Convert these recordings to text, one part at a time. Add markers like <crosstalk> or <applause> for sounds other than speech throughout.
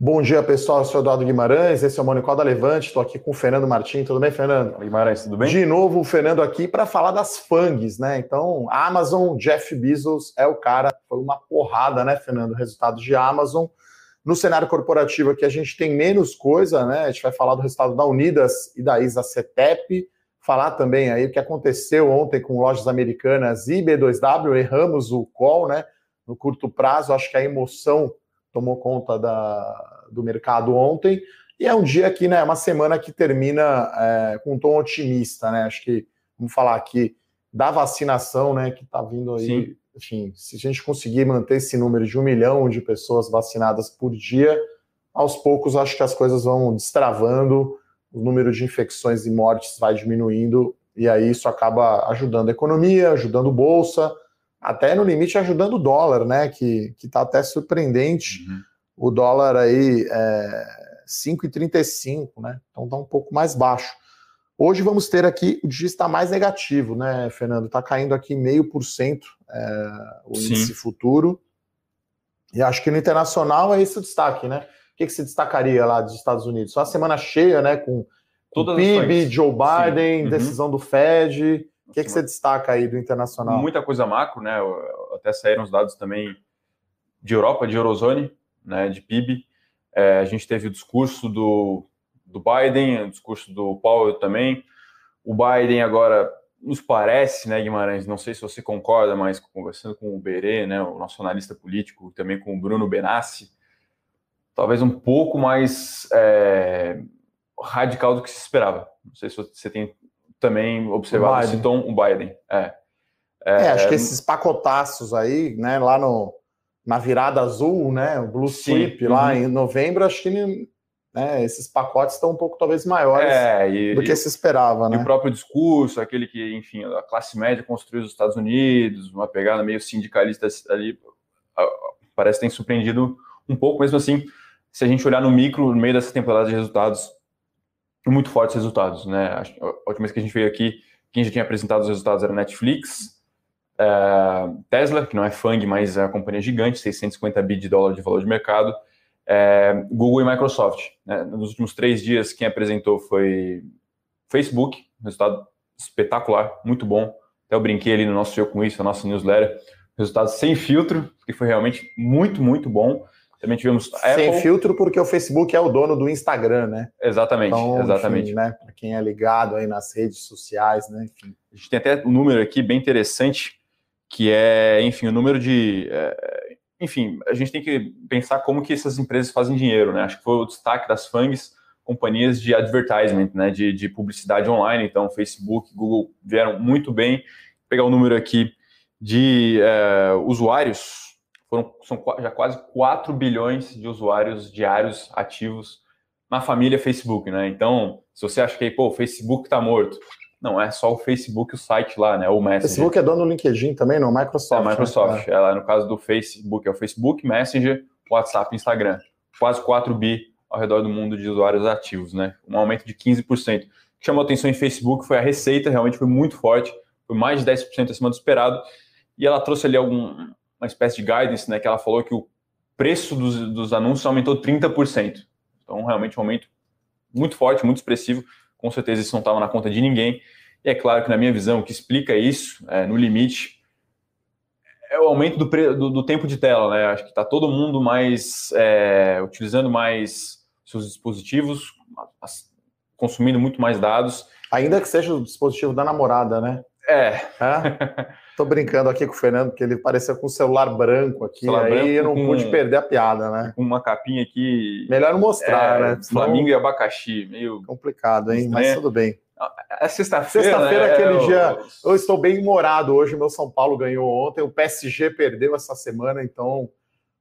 Bom dia, pessoal. Eu sou Eduardo Guimarães, esse é o Monicol da Levante. Estou aqui com o Fernando Martins. Tudo bem, Fernando? Guimarães, tudo bem? De novo, o Fernando aqui para falar das FANGs, né? Então, Amazon, Jeff Bezos é o cara. Foi uma porrada, né, Fernando? Resultado de Amazon. No cenário corporativo aqui, a gente tem menos coisa, né? A gente vai falar do resultado da Unidas e da Isa Cetep. Falar também aí o que aconteceu ontem com lojas americanas e B2W. Erramos o call, né? No curto prazo, acho que a emoção tomou conta da, do mercado ontem. E é um dia que, né, uma semana que termina é, com um tom otimista, né? Acho que, vamos falar aqui da vacinação, né, que está vindo aí. Sim. Enfim, se a gente conseguir manter esse número de um milhão de pessoas vacinadas por dia, aos poucos acho que as coisas vão destravando, o número de infecções e mortes vai diminuindo, e aí isso acaba ajudando a economia, ajudando a bolsa, até no limite ajudando o dólar, né? Que está até surpreendente. Uhum. O dólar aí é 5,35, né? Então está um pouco mais baixo. Hoje vamos ter aqui, o dia está mais negativo, né, Fernando? Está caindo aqui meio por cento é, o Sim. índice futuro. E acho que no internacional é esse o destaque, né? O que, que se destacaria lá dos Estados Unidos? Só a semana cheia, né? Com, com PIB, Joe Biden, uhum. decisão do Fed. O que, que você destaca aí do internacional? Muita coisa macro, né? Até saíram os dados também de Europa, de Eurozone, né? De PIB. É, a gente teve o discurso do, do Biden, o discurso do Powell também. O Biden agora nos parece, né, Guimarães? Não sei se você concorda, mas conversando com o Berê, né, o nosso analista político, também com o Bruno Benassi, talvez um pouco mais é, radical do que se esperava. Não sei se você tem também observado esse tom, o Biden. É. É, é, acho que esses pacotaços aí, né, lá no, na virada azul, né, o Blue Sweep lá uhum. em novembro, acho que né, esses pacotes estão um pouco talvez maiores é, e, do que e, se esperava, né? O próprio discurso, aquele que, enfim, a classe média construiu os Estados Unidos, uma pegada meio sindicalista ali, parece que tem surpreendido um pouco, mesmo assim, se a gente olhar no micro, no meio dessa temporada de resultados, muito fortes resultados, né? A última vez que a gente veio aqui, quem já tinha apresentado os resultados era Netflix, é, Tesla, que não é FANG, mas é uma companhia gigante, 650 bi de dólar de valor de mercado, é, Google e Microsoft. Né? Nos últimos três dias, quem apresentou foi Facebook, resultado espetacular, muito bom. Até eu brinquei ali no nosso show com isso, a nossa newsletter. Resultado sem filtro, que foi realmente muito, muito bom. Também tivemos Apple. Sem filtro, porque o Facebook é o dono do Instagram, né? Exatamente, então, exatamente. Enfim, né? Para quem é ligado aí nas redes sociais, né? Enfim. A gente tem até um número aqui bem interessante, que é, enfim, o número de. É, enfim, a gente tem que pensar como que essas empresas fazem dinheiro, né? Acho que foi o destaque das FANGs, companhias de advertisement, né? De, de publicidade online. Então, Facebook, Google vieram muito bem. Vou pegar o número aqui de é, usuários foram, são já quase 4 bilhões de usuários diários ativos na família Facebook, né? Então, se você acha que pô, o Facebook está morto, não é só o Facebook, o site lá, né? O Messenger. O Facebook é dono do LinkedIn também, não? Microsoft. É, Microsoft. Né? É. no caso do Facebook, é o Facebook, Messenger, WhatsApp, Instagram. Quase 4 bi ao redor do mundo de usuários ativos, né? Um aumento de 15%. O que chamou atenção em Facebook foi a receita, realmente foi muito forte, foi mais de 10% acima do esperado. E ela trouxe ali algum, uma espécie de guidance, né, que ela falou que o preço dos, dos anúncios aumentou 30%. Então, realmente um aumento muito forte, muito expressivo. Com certeza isso não estava na conta de ninguém. E é claro que, na minha visão, o que explica isso, é, no limite, é o aumento do, do, do, tempo de tela. Né? Acho que está todo mundo mais é, utilizando mais seus dispositivos, consumindo muito mais dados. Ainda que seja o dispositivo da namorada, né? É. é? <laughs> Tô brincando aqui com o Fernando, que ele parecia com um celular branco aqui, celular aí branco eu não pude perder a piada, né? Com uma capinha aqui. Melhor não mostrar, é, né? Flamingo e abacaxi, meio. Complicado, hein? Mas tudo bem. É sexta-feira. Sexta-feira, né? aquele eu... dia. Eu estou bem humorado hoje. Meu São Paulo ganhou ontem, o PSG perdeu essa semana, então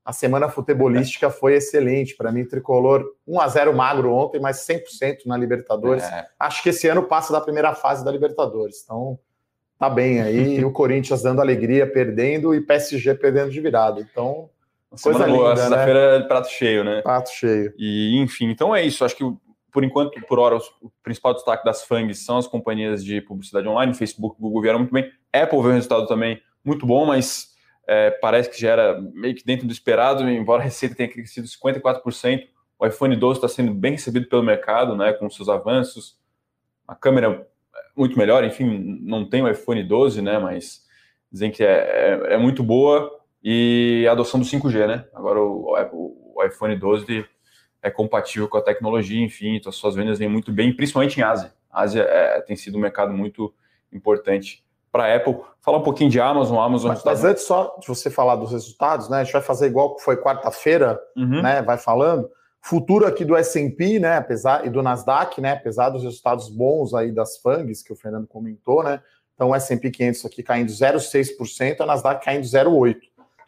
a semana futebolística foi excelente. Para mim, tricolor 1 a 0 magro ontem, mas 100% na Libertadores. É. Acho que esse ano passa da primeira fase da Libertadores. Então, tá bem aí. <laughs> o Corinthians dando alegria, perdendo, e PSG perdendo de virada. Então, coisa linda, sexta-feira né? prato cheio, né? Prato cheio. E, enfim, então é isso. Acho que, por enquanto, por hora, o principal destaque das FANGs são as companhias de publicidade online, Facebook, Google vieram muito bem. Apple veio um resultado também muito bom, mas é, parece que já era meio que dentro do esperado, embora a receita tenha crescido 54%, O iPhone 12 está sendo bem recebido pelo mercado, né, com seus avanços. A câmera é muito melhor, enfim, não tem o iPhone 12, né, mas dizem que é, é, é muito boa. E a adoção do 5G, né? Agora o, o, o iPhone 12 é compatível com a tecnologia, enfim, então suas vendas vêm muito bem, principalmente em Ásia. A Ásia é, tem sido um mercado muito importante para a Apple. Falar um pouquinho de Amazon, Amazon. Mas, mas, antes só de você falar dos resultados, né? A gente vai fazer igual que foi quarta-feira, uhum. né? Vai falando. Futuro aqui do S&P, né? Apesar e do Nasdaq, né? Apesar dos resultados bons aí das FANGs que o Fernando comentou, né? Então o S&P 500 aqui caindo 0,6%, a Nasdaq caindo 0,8%.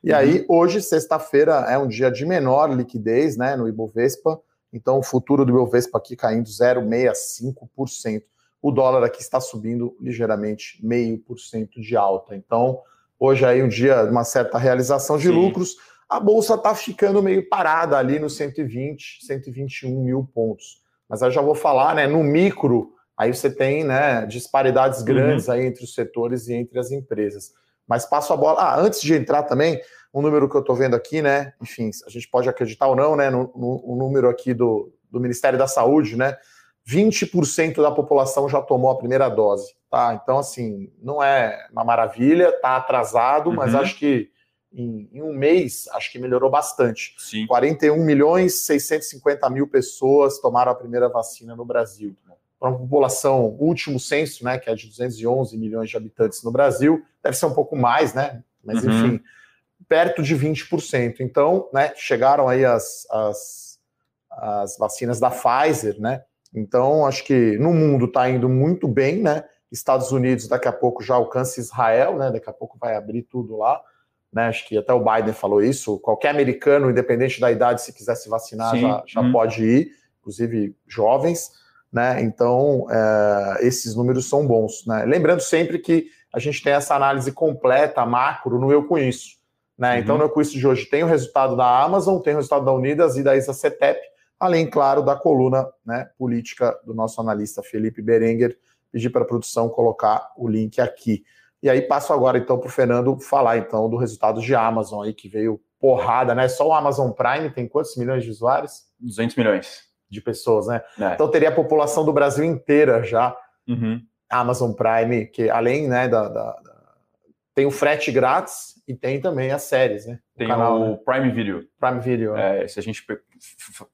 E aí, uhum. hoje, sexta-feira, é um dia de menor liquidez né, no Ibovespa, então o futuro do Ibovespa aqui caindo 0,65%. O dólar aqui está subindo ligeiramente 0,5% de alta. Então, hoje aí um dia de uma certa realização de Sim. lucros. A bolsa está ficando meio parada ali nos 120, 121 mil pontos. Mas eu já vou falar, né? No micro, aí você tem né, disparidades grandes uhum. aí entre os setores e entre as empresas. Mas passo a bola. Ah, antes de entrar também, um número que eu estou vendo aqui, né? Enfim, a gente pode acreditar ou não, né? No, no, no número aqui do, do Ministério da Saúde, né? 20% da população já tomou a primeira dose, tá? Então, assim, não é uma maravilha, tá atrasado, uhum. mas acho que em, em, um mês, acho que melhorou bastante. Sim. 41 milhões 650 mil pessoas tomaram a primeira vacina no Brasil para uma população, último censo, né, que é de 211 milhões de habitantes no Brasil, deve ser um pouco mais, né? Mas uhum. enfim, perto de 20%. Então, né, chegaram aí as, as, as vacinas da Pfizer, né? Então, acho que no mundo está indo muito bem, né? Estados Unidos daqui a pouco já alcança Israel, né? Daqui a pouco vai abrir tudo lá. Né, acho que até o Biden falou isso. Qualquer americano, independente da idade, se quiser se vacinar, Sim. já, já hum. pode ir, inclusive jovens né? Então, é, esses números são bons. Né? Lembrando sempre que a gente tem essa análise completa, macro, no Eu Conheço. Né? Uhum. Então, no Eu Conheço de hoje tem o resultado da Amazon, tem o resultado da Unidas e da ISA-CETEP, além, claro, da coluna né, política do nosso analista Felipe Berenguer. Pedir para a produção colocar o link aqui. E aí passo agora, então, para o Fernando falar, então, do resultado de Amazon aí, que veio porrada, né? Só o Amazon Prime tem quantos milhões de usuários? 200 milhões de pessoas, né? É. Então teria a população do Brasil inteira já. Uhum. Amazon Prime, que além né, da, da, da, tem o frete grátis e tem também as séries, né? O tem canal, o né? Prime Video. Prime Video. É, se a gente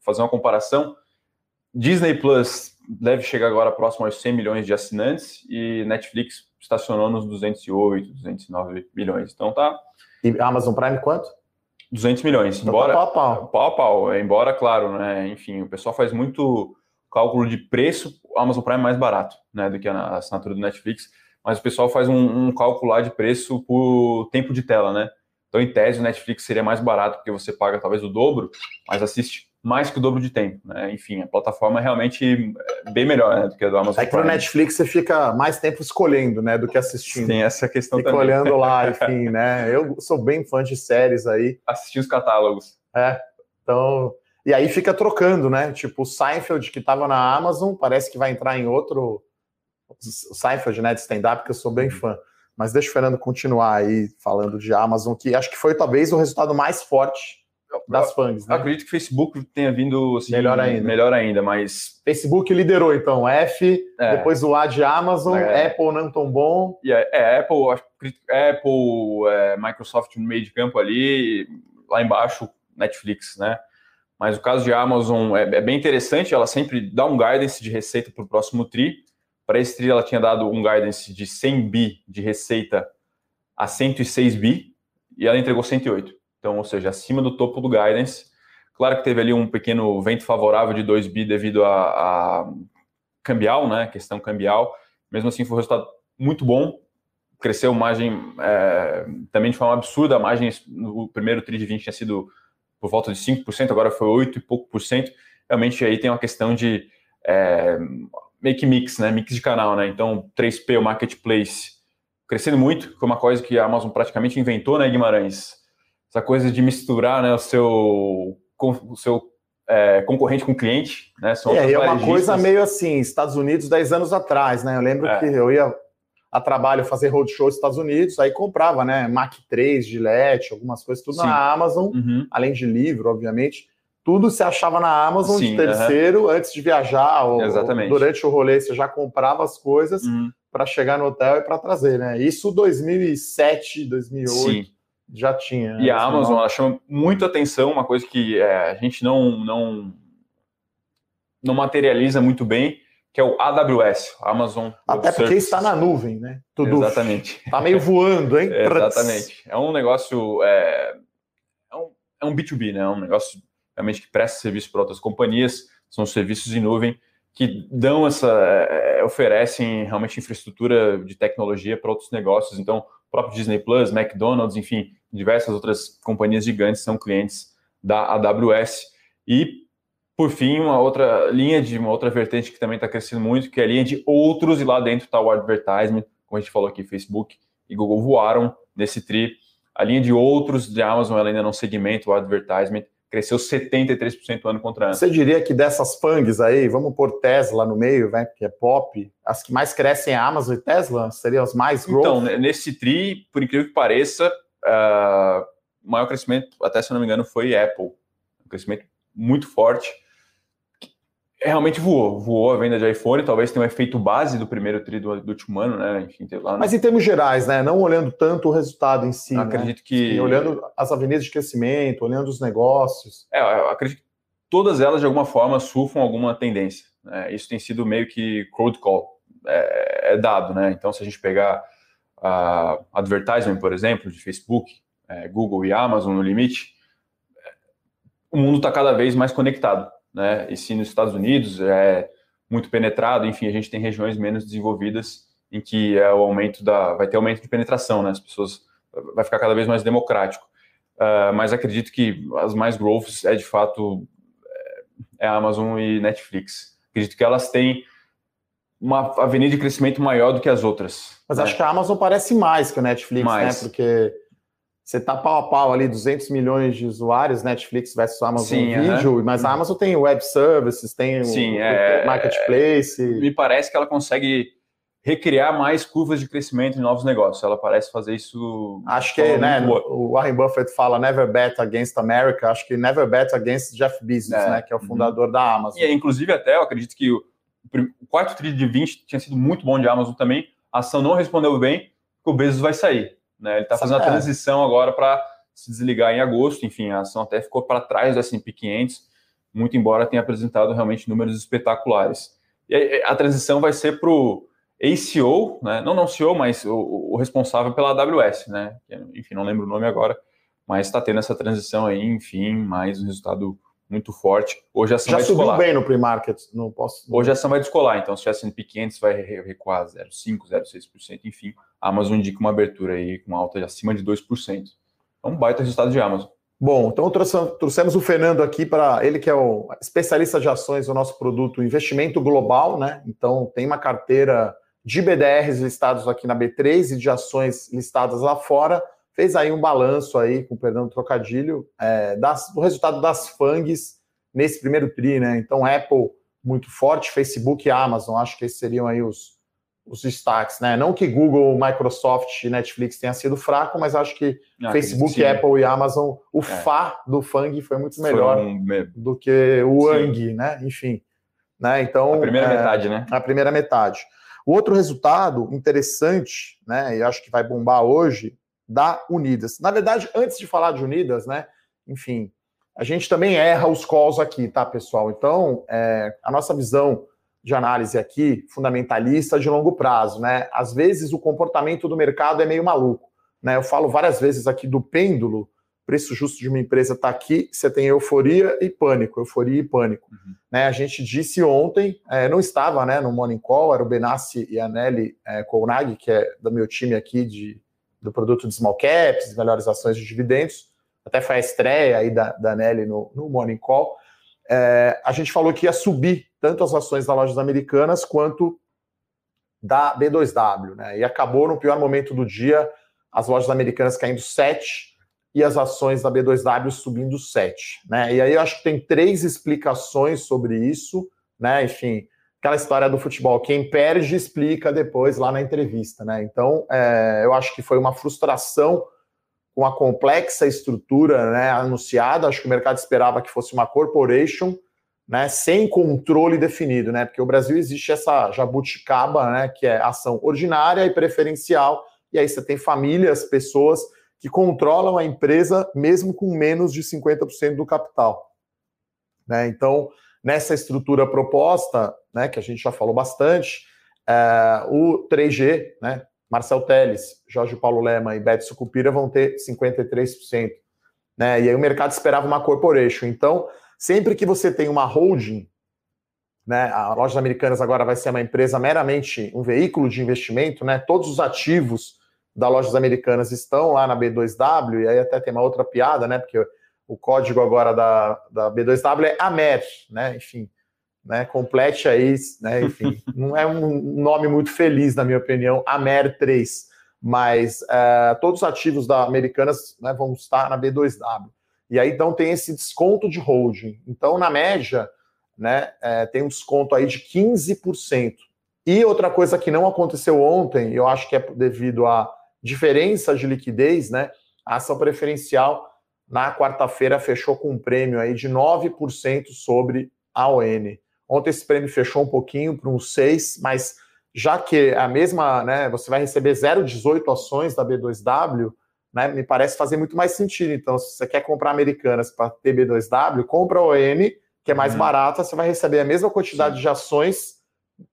fazer uma comparação, Disney Plus deve chegar agora próximo aos 100 milhões de assinantes e Netflix estacionou nos 208, 209 milhões. Então tá. E Amazon Prime quanto? 200 milhões. Então tá embora, pau a pau. Pau a pau. É, embora, claro, né? Enfim, o pessoal faz muito cálculo de preço, Amazon Prime é mais barato, né? Do que a assinatura do Netflix. Mas o pessoal faz um, um cálculo lá de preço por tempo de tela, né? Então, em tese, o Netflix seria mais barato, porque você paga talvez o dobro, mas assiste mais que o dobro de tempo, né? Enfim, a plataforma é realmente é bem melhor né, do que a do Amazon é que no Netflix você fica mais tempo escolhendo, né, do que assistindo. Tem essa questão fica também. olhando lá, <laughs> enfim, né? Eu sou bem fã de séries aí. Assistir os catálogos. É, então... E aí fica trocando, né? Tipo, o Seinfeld, que estava na Amazon, parece que vai entrar em outro... O Seinfeld, né, de stand-up, que eu sou bem fã. Mas deixa o Fernando continuar aí falando de Amazon, que acho que foi talvez o resultado mais forte das FANGs. Né? Acredito que o Facebook tenha vindo assim, melhor ainda. Melhor ainda, mas. Facebook liderou, então. F, é. depois o A de Amazon, é. Apple não tão bom. E é, é Apple, Apple é, Microsoft no meio de campo ali, lá embaixo, Netflix, né? Mas o caso de Amazon é, é bem interessante, ela sempre dá um guidance de receita para o próximo TRI. Para esse TRI, ela tinha dado um guidance de 100 bi de receita a 106 bi e ela entregou 108 então, ou seja, acima do topo do guidance. Claro que teve ali um pequeno vento favorável de 2 bi devido a, a cambial, né? Questão cambial. Mesmo assim, foi um resultado muito bom. Cresceu margem é, também de forma absurda. A margem no primeiro TRI de 20 tinha sido por volta de 5%, agora foi 8 e pouco por cento. Realmente aí tem uma questão de é, make mix, né? Mix de canal, né? Então, 3P, o marketplace, crescendo muito, foi uma coisa que a Amazon praticamente inventou, né, Guimarães? Essa coisa de misturar né, o seu, o seu é, concorrente com cliente, né? São é, é uma coisa meio assim, Estados Unidos 10 anos atrás, né? Eu lembro é. que eu ia a trabalho fazer roadshow nos Estados Unidos, aí comprava, né, Mac 3, Gillette, algumas coisas, tudo Sim. na Amazon, uhum. além de livro, obviamente. tudo se achava na Amazon Sim, de terceiro, antes de viajar, ou, Exatamente. durante o rolê você já comprava as coisas uhum. para chegar no hotel e para trazer, né? Isso 2007, 2008 Sim. Já tinha. E a Amazon ela chama muito atenção, uma coisa que é, a gente não, não, não materializa muito bem, que é o AWS, Amazon Até porque Services. está na nuvem, né? Tudo Exatamente. Está meio voando, hein? <laughs> Exatamente. É um negócio... É, é, um, é um B2B, né? É um negócio realmente que presta serviço para outras companhias, são serviços em nuvem que dão essa, é, oferecem realmente infraestrutura de tecnologia para outros negócios. Então, próprio Disney Plus, McDonald's, enfim, diversas outras companhias gigantes são clientes da AWS. E, por fim, uma outra linha de uma outra vertente que também está crescendo muito, que é a linha de outros, e lá dentro está o advertisement, como a gente falou aqui, Facebook e Google voaram nesse tri. A linha de outros de Amazon ela ainda não segmenta o advertisement, cresceu 73% ano contra ano. Você diria que dessas FANGs aí, vamos pôr Tesla no meio, né, que é pop, as que mais crescem é Amazon e Tesla? Seriam as mais growth? Então, nesse tri, por incrível que pareça, uh, o maior crescimento, até se não me engano, foi Apple. Um crescimento muito forte realmente voou. Voou a venda de iPhone, talvez tenha um efeito base do primeiro tri do, do último ano, né? Enfim, lá, Mas em termos gerais, né? Não olhando tanto o resultado em si. Né? Acredito né? que. Sim, olhando as avenidas de crescimento, olhando os negócios. É, eu acredito que todas elas, de alguma forma, surfam alguma tendência. Né? Isso tem sido meio que crowd call. É, é, dado, né? Então, se a gente pegar a advertisement, por exemplo, de Facebook, é, Google e Amazon no limite, o mundo está cada vez mais conectado né? E se nos Estados Unidos é muito penetrado, enfim, a gente tem regiões menos desenvolvidas em que é o aumento da, vai ter aumento de penetração, né? As pessoas vai ficar cada vez mais democrático. Uh, mas acredito que as mais growths é de fato é, a Amazon e Netflix. Acredito que elas têm uma avenida de crescimento maior do que as outras. Mas né? acho que a Amazon parece mais que a Netflix, né? mais. né? Porque você tá pau a pau ali, 200 milhões de usuários, Netflix versus Amazon Sim, Vídeo, mas a Amazon tem web services, tem Sim, o, é, marketplace. Me parece que ela consegue recriar mais curvas de crescimento em novos negócios. Ela parece fazer isso. Acho que, né? Boa. O Warren Buffett fala never bet against America. Acho que never bet against Jeff Bezos, é. né? Que é o uhum. fundador da Amazon. E inclusive até eu acredito que o, o quarto trilho de 20 tinha sido muito bom de Amazon também. A ação não respondeu bem, o Bezos vai sair. Né? Ele está fazendo a transição agora para se desligar em agosto. Enfim, a ação até ficou para trás do S&P 500, muito embora tenha apresentado realmente números espetaculares. E a, a transição vai ser para o ACO, né? não não CEO, mas o, o, responsável pela AWS, né? Enfim, não lembro o nome agora, mas está tendo essa transição aí, enfim, mais um resultado muito forte. Hoje a ação Já vai subiu descolar. bem no pre-market, não posso. Hoje a ação vai descolar, então se o S&P 500 vai recuar 0,5, 0,6%, enfim, a Amazon indica uma abertura aí com alta de acima de 2%. É um baita resultado de Amazon. Bom, então trouxemos o Fernando aqui para ele que é o especialista de ações do nosso produto Investimento Global, né? Então tem uma carteira de BDRs listados aqui na B3 e de ações listadas lá fora fez aí um balanço aí, com perdão do trocadilho, é, das, do resultado das FANGs nesse primeiro TRI, né? Então, Apple muito forte, Facebook e Amazon, acho que esses seriam aí os, os destaques, né? Não que Google, Microsoft e Netflix tenha sido fraco, mas acho que Não, Facebook, Apple e Amazon, o é. FA do FANG foi muito melhor um... do que o ANG, né? Enfim. Né? Então, a primeira é, metade, né? A primeira metade. O outro resultado interessante, né? E acho que vai bombar hoje, da Unidas. Na verdade, antes de falar de Unidas, né? Enfim, a gente também erra os calls aqui, tá, pessoal? Então, é, a nossa visão de análise aqui, fundamentalista de longo prazo, né? Às vezes o comportamento do mercado é meio maluco, né? Eu falo várias vezes aqui do pêndulo, preço justo de uma empresa está aqui, você tem euforia e pânico, euforia e pânico. Uhum. Né, a gente disse ontem, é, não estava né, no Morning Call, era o Benassi e a Nelly é, Kounag, que é do meu time aqui de do produto de small caps, de melhores ações de dividendos, até foi a estreia aí da, da Nelly no, no Morning Call, é, a gente falou que ia subir tanto as ações das lojas americanas quanto da B2W, né? E acabou no pior momento do dia, as lojas americanas caindo 7 e as ações da B2W subindo 7, né? E aí eu acho que tem três explicações sobre isso, né? Enfim, aquela história do futebol, quem perde explica depois lá na entrevista, né? Então, é, eu acho que foi uma frustração com a complexa estrutura né, anunciada. Acho que o mercado esperava que fosse uma corporation, né, sem controle definido, né? Porque o Brasil existe essa jabuticaba, né, que é ação ordinária e preferencial, e aí você tem famílias, pessoas que controlam a empresa mesmo com menos de 50% do capital. Né? Então, nessa estrutura proposta, né, que a gente já falou bastante, é, o 3G, né, Marcel Teles, Jorge Paulo Lema e Beto Sucupira vão ter 53%. Né? E aí o mercado esperava uma corporation. Então, sempre que você tem uma holding, né, a Lojas Americanas agora vai ser uma empresa meramente um veículo de investimento, né? Todos os ativos da Lojas Americanas estão lá na B2W, e aí até tem uma outra piada, né? Porque o código agora da, da B2W é AMER, né? Enfim, né? Complete aí, né? Enfim, <laughs> não é um nome muito feliz, na minha opinião, AMER 3, mas uh, todos os ativos da Americanas né, vão estar na B2W. E aí então tem esse desconto de holding. Então, na média, né, é, tem um desconto aí de 15%. E outra coisa que não aconteceu ontem, eu acho que é devido à diferença de liquidez, né? A ação preferencial na quarta-feira fechou com um prêmio aí de 9% sobre a ON. Ontem esse prêmio fechou um pouquinho para uns 6, mas já que a mesma, né, você vai receber 0,18 ações da B2W, né, me parece fazer muito mais sentido. Então, se você quer comprar Americanas para ter B2W, compra a ON, que é mais uhum. barata, você vai receber a mesma quantidade Sim. de ações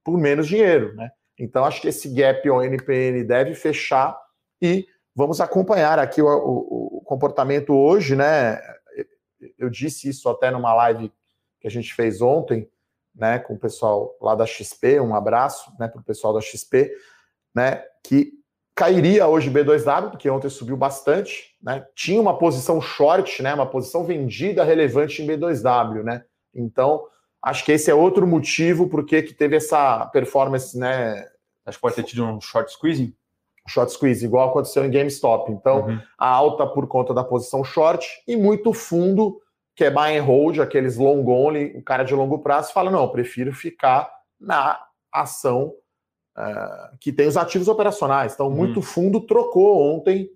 por menos dinheiro, né? Então, acho que esse gap ONPN deve fechar e vamos acompanhar aqui o, o, o, comportamento hoje, né? Eu disse isso até numa live que a gente fez ontem, né, com o pessoal lá da XP, um abraço, né, para o pessoal da XP, né, que cairia hoje B2W, porque ontem subiu bastante, né? Tinha uma posição short, né, uma posição vendida relevante em B2W, né? Então, acho que esse é outro motivo por que teve essa performance, né? Acho que pode ter tido um short squeezing short squeeze, igual aconteceu em GameStop. Então, uhum. a alta por conta da posição short e muito fundo, que é buy and hold, aqueles long only, o cara de longo prazo fala: não, prefiro ficar na ação uh, que tem os ativos operacionais. Então, muito uhum. fundo trocou ontem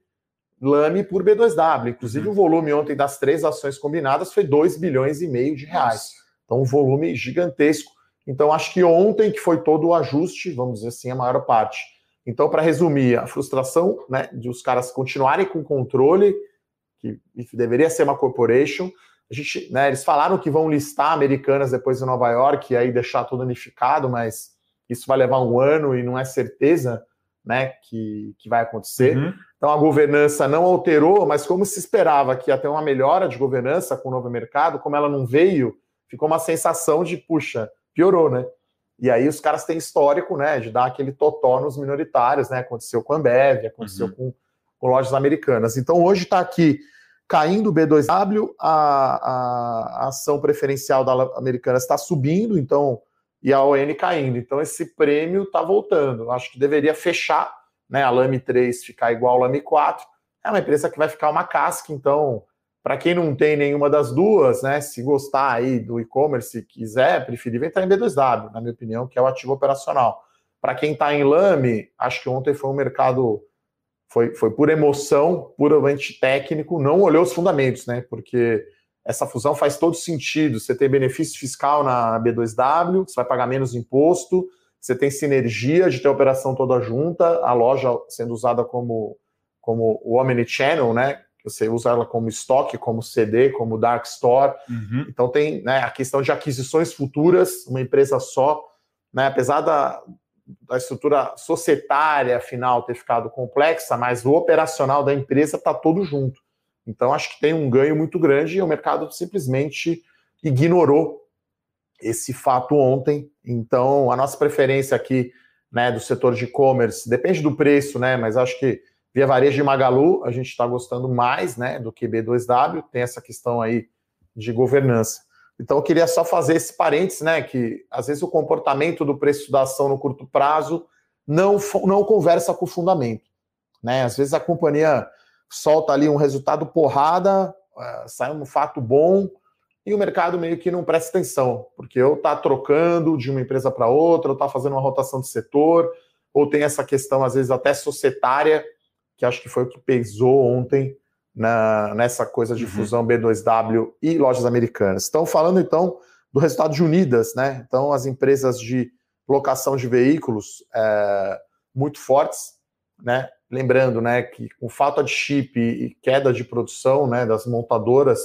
Lame por B2W. Inclusive, uhum. o volume ontem das três ações combinadas foi 2 bilhões e meio de reais. Nossa. Então, um volume gigantesco. Então, acho que ontem que foi todo o ajuste, vamos dizer assim, a maior parte então, para resumir, a frustração né, de os caras continuarem com controle, que deveria ser uma corporation. A gente, né, eles falaram que vão listar americanas depois em Nova York e aí deixar tudo unificado, mas isso vai levar um ano e não é certeza né, que, que vai acontecer. Uhum. Então a governança não alterou, mas como se esperava que ia ter uma melhora de governança com o novo mercado, como ela não veio, ficou uma sensação de, puxa, piorou, né? E aí os caras têm histórico, né, de dar aquele totó nos minoritários, né? Aconteceu com a Ambev, aconteceu uhum. com, com, lojas americanas. Então hoje está aqui caindo o B2W, a, a, a, ação preferencial da Americanas está subindo, então e a ON caindo. Então esse prêmio está voltando. Acho que deveria fechar, né? A Lame 3 ficar igual ao Lame 4. É uma empresa que vai ficar uma casca, então para quem não tem nenhuma das duas, né, se gostar aí do e-commerce, quiser, preferível entrar em B2W, na minha opinião, que é o ativo operacional. Para quem está em Lame, acho que ontem foi um mercado, foi, foi por emoção, puramente técnico, não olhou os fundamentos, né, porque essa fusão faz todo sentido. Você tem benefício fiscal na B2W, você vai pagar menos imposto, você tem sinergia de ter a operação toda junta, a loja sendo usada como, como o Omnichannel, né? Você usa ela como estoque, como CD, como dark store. Uhum. Então tem né, a questão de aquisições futuras, uma empresa só, né, apesar da, da estrutura societária final ter ficado complexa, mas o operacional da empresa está todo junto. Então acho que tem um ganho muito grande e o mercado simplesmente ignorou esse fato ontem. Então a nossa preferência aqui né, do setor de e-commerce depende do preço, né, mas acho que Via Varejo de Magalu, a gente está gostando mais né, do que B2W, tem essa questão aí de governança. Então, eu queria só fazer esse parênteses, né? Que às vezes o comportamento do preço da ação no curto prazo não, não conversa com o fundamento. Né? Às vezes a companhia solta ali um resultado porrada, uh, sai um fato bom, e o mercado meio que não presta atenção, porque ou está trocando de uma empresa para outra, ou está fazendo uma rotação de setor, ou tem essa questão, às vezes, até societária, que acho que foi o que pesou ontem na, nessa coisa de uhum. fusão B2W e lojas americanas. Estão falando então do resultado de Unidas, né? Então as empresas de locação de veículos é, muito fortes, né? Lembrando, né, que com falta de chip e queda de produção, né, das montadoras,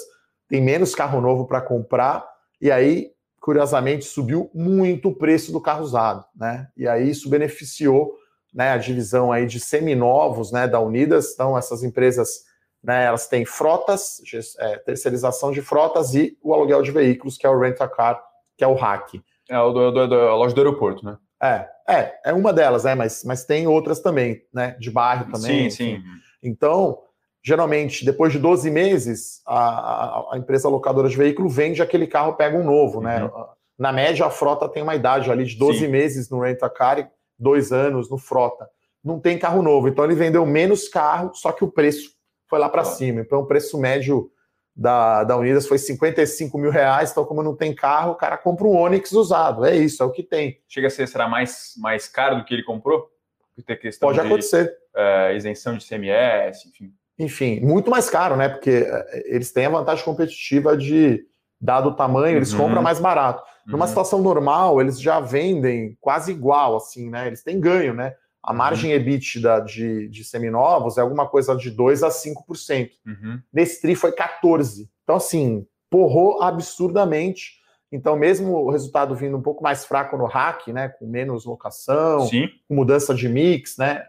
tem menos carro novo para comprar e aí, curiosamente, subiu muito o preço do carro usado, né? E aí isso beneficiou, né, a divisão aí de seminovos, né, da Unidas. Então essas empresas, né, elas têm frotas, é, terceirização de frotas e o aluguel de veículos, que é o rent a car, que é o hack. É o do, do, do, a loja do aeroporto, né? É, é, é uma delas, né? Mas, mas tem outras também, né? De bairro também. Sim, sim. Então, geralmente, depois de 12 meses, a, a, empresa locadora de veículo vende aquele carro, pega um novo, né? uhum. né? Na média, a frota tem uma idade ali de 12 sim. meses no rent-a-car dois anos no frota. Não tem carro novo, então ele vendeu menos carro, só que o preço foi lá para cima. Então, o preço médio da, da Unidas foi 55 mil reais, então como não tem carro, o cara compra um Onix usado. É isso, é o que tem. Chega a ser, será mais, mais caro do que ele comprou? Pode de, acontecer. É, isenção de CMS, enfim. Enfim, muito mais caro, né? Porque é, eles têm a vantagem competitiva de, dado o tamanho, eles uhum. compram mais barato. Numa uhum. situação normal, eles já vendem quase igual, assim, né? Eles têm ganho, né? A uhum. margem EBITDA de, de seminovos é alguma coisa de 2% a 5%. Uhum. Nesse TRI foi 14%. Então, assim, porrou absurdamente. Então, mesmo o resultado vindo um pouco mais fraco no hack, né? Com menos locação, Sim. com mudança de mix, né?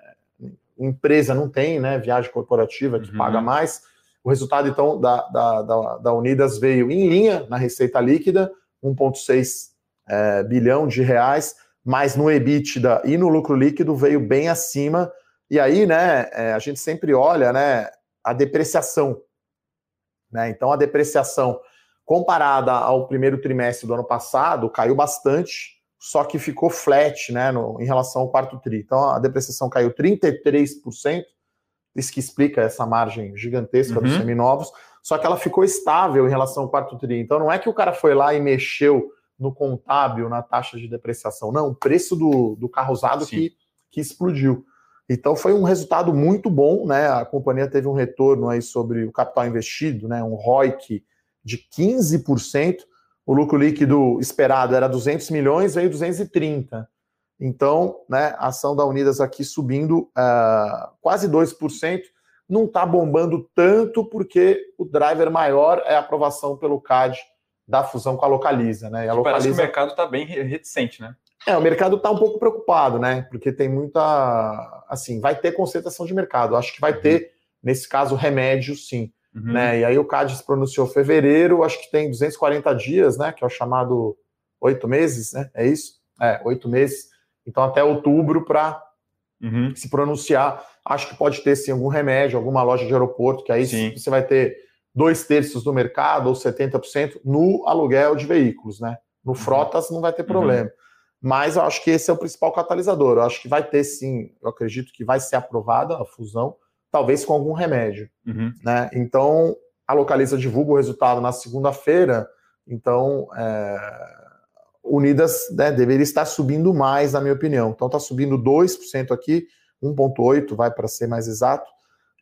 Empresa não tem, né? Viagem corporativa que uhum. paga mais. O resultado, então, da, da, da, da, Unidas veio em linha na receita líquida, 1,6 é, bilhão de reais mas no EBITDA e no lucro líquido veio bem acima. E aí, né, é, a gente sempre olha, né, a depreciação. Né? Então, a depreciação comparada ao primeiro trimestre do ano passado caiu bastante, só que ficou flat, né, no, em relação ao quarto tri. Então, a depreciação caiu 33%, isso que explica essa margem gigantesca uhum. dos seminovos, só que ela ficou estável em relação ao quarto tri. Então, não é que o cara foi lá e mexeu no contábil, na taxa de depreciação. Não, o preço do, do carro usado que, que explodiu. Então foi um resultado muito bom, né? A companhia teve um retorno aí sobre o capital investido, né? Um ROIC de 15%. O lucro líquido esperado era 200 milhões, veio 230. Então, né, a ação da Unidas aqui subindo uh, quase 2%. Não está bombando tanto porque o driver maior é a aprovação pelo CAD da fusão com a Localiza, né? E a Localiza... Parece que o mercado está bem reticente, né? É, o mercado está um pouco preocupado, né? Porque tem muita. Assim, vai ter concentração de mercado. Acho que vai uhum. ter, nesse caso, remédio, sim. Uhum. Né? E aí o CAD se pronunciou fevereiro, acho que tem 240 dias, né? Que é o chamado oito meses, né? É isso? É, oito meses. Então, até outubro para uhum. se pronunciar. Acho que pode ter sim algum remédio, alguma loja de aeroporto, que aí sim. você vai ter dois terços do mercado ou 70% no aluguel de veículos, né? No uhum. frotas não vai ter uhum. problema. Uhum. Mas eu acho que esse é o principal catalisador. Eu acho que vai ter sim, eu acredito que vai ser aprovada a fusão, talvez com algum remédio. Uhum. Né? Então, a Localiza divulga o resultado na segunda-feira, então é, Unidas né, deveria estar subindo mais, na minha opinião. Então está subindo 2% aqui, 1,8% vai para ser mais exato,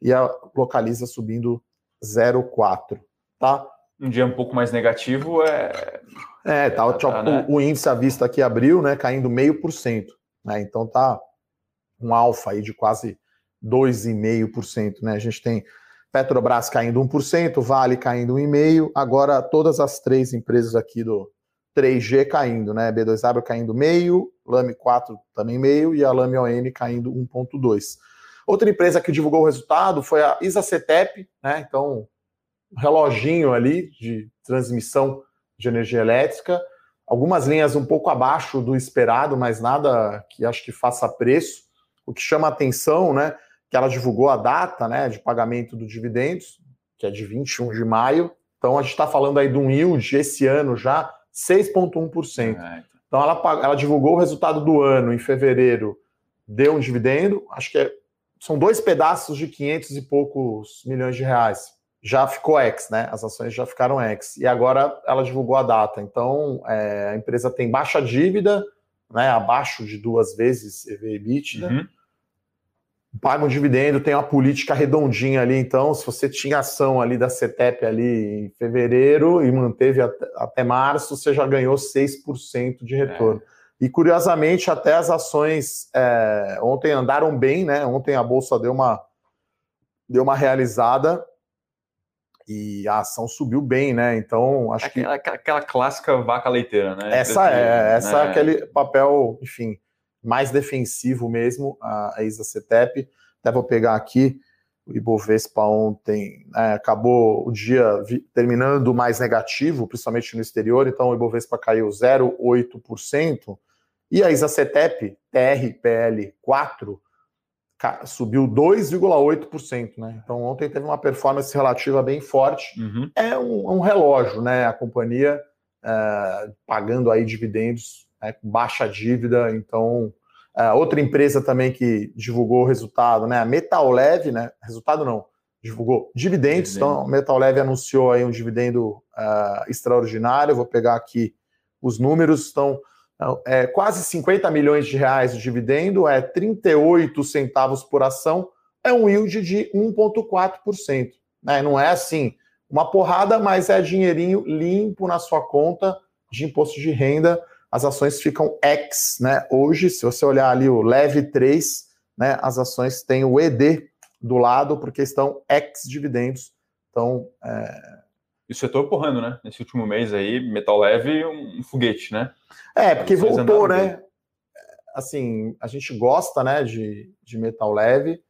e a Localiza subindo 0,4, tá? Um dia um pouco mais negativo é. É, tá, tá né? o, o, índice à vista aqui abriu, né, caindo meio por cento, né? Então tá um alfa aí de quase 2,5%, né? A gente tem Petrobras caindo 1%, Vale caindo 1,5%, agora todas as três empresas aqui do 3G caindo, né? B2W caindo meio, Lame 4 também meio e a Lame ON caindo 1,2%. Outra empresa que divulgou o resultado foi a Isacetep, né? Então, um reloginho ali de transmissão de energia elétrica. Algumas linhas um pouco abaixo do esperado, mas nada que acho que faça preço. O que chama atenção, né? Que ela divulgou a data né, de pagamento do dividendos, que é de 21 de maio. Então a gente está falando aí de um yield esse ano já 6,1%. É, então ela, ela divulgou o resultado do ano em fevereiro, deu um dividendo, acho que é são dois pedaços de 500 e poucos milhões de reais. Já ficou ex, né? As ações já ficaram ex. E agora ela divulgou a data. Então, é, a empresa tem baixa dívida, né? Abaixo de duas vezes EV EBITDA. Uhum. Paga um dividendo, tem uma política redondinha ali. Então, se você tinha ação ali da CETEP ali em fevereiro e manteve até, até março, você já ganhou 6% de retorno. É. E curiosamente, até as ações é, ontem andaram bem, né? Ontem a bolsa deu uma, deu uma realizada e a ação subiu bem, né? Então, acho aquela, que. Aquela clássica vaca leiteira, né? Essa é, essa é né? é aquele papel, enfim, mais defensivo mesmo, a, a ISA CETEP. Até vou pegar aqui o Ibovespa ontem, né, acabou o dia vi, terminando mais negativo, principalmente no exterior, então o Ibovespa caiu 0,8%, e a ISA CETEP, TRPL 4, subiu 2,8%, né? Então ontem teve uma performance relativa bem forte. Uhum. É um, um, relógio, né? A companhia é, pagando aí dividendos, né? baixa dívida, então é, outra empresa também que divulgou o resultado, né? A Metal Leve, né? Resultado não, divulgou dividendos. Dividendo. Então, a Metal Leve anunciou aí um dividendo uh, extraordinário. vou pegar aqui os números. Estão é, quase 50 milhões de reais de dividendo, é 38 centavos por ação, é um yield de 1,4%. Né? Não é assim uma porrada, mas é dinheirinho limpo na sua conta de imposto de renda. As ações ficam X, né? Hoje, se você olhar ali o Leve 3, né, as ações têm o ED do lado, porque estão X dividendos. Então, é, e o setor porrando, né? Nesse último mês aí, metal leve, um foguete, né? É, porque voltou, né? Bem. Assim, a gente gosta, né, de, de metal leve